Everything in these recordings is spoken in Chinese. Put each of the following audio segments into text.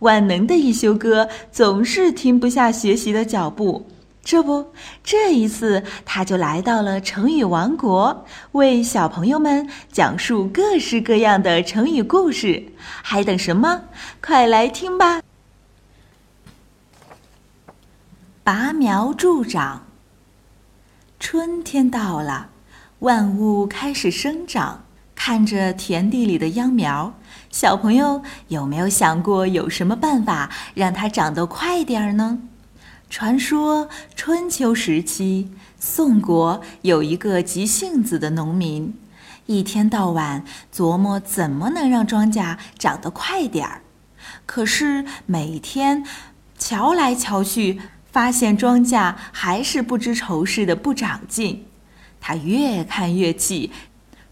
万能的一休哥总是停不下学习的脚步。这不，这一次他就来到了成语王国，为小朋友们讲述各式各样的成语故事。还等什么？快来听吧！拔苗助长。春天到了，万物开始生长。看着田地里的秧苗，小朋友有没有想过有什么办法让它长得快点儿呢？传说春秋时期，宋国有一个急性子的农民，一天到晚琢磨怎么能让庄稼长得快点儿。可是每天瞧来瞧去，发现庄稼还是不知愁似的不长进。他越看越气，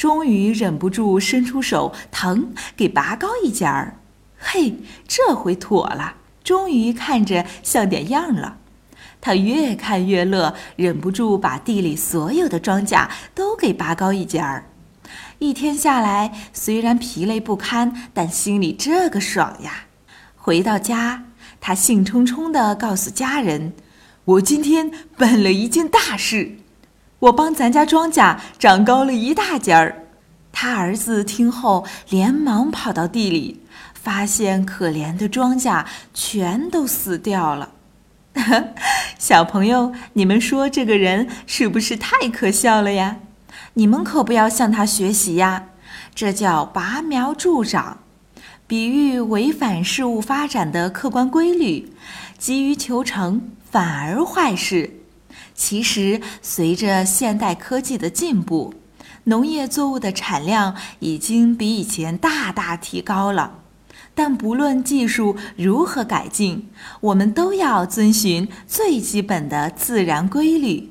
终于忍不住伸出手，疼，给拔高一截儿。嘿，这回妥了，终于看着像点样了。他越看越乐，忍不住把地里所有的庄稼都给拔高一截儿。一天下来，虽然疲累不堪，但心里这个爽呀！回到家，他兴冲冲地告诉家人：“我今天办了一件大事，我帮咱家庄稼长高了一大截儿。”他儿子听后，连忙跑到地里，发现可怜的庄稼全都死掉了。小朋友，你们说这个人是不是太可笑了呀？你们可不要向他学习呀！这叫拔苗助长，比喻违反事物发展的客观规律，急于求成反而坏事。其实，随着现代科技的进步，农业作物的产量已经比以前大大提高了。但不论技术如何改进，我们都要遵循最基本的自然规律。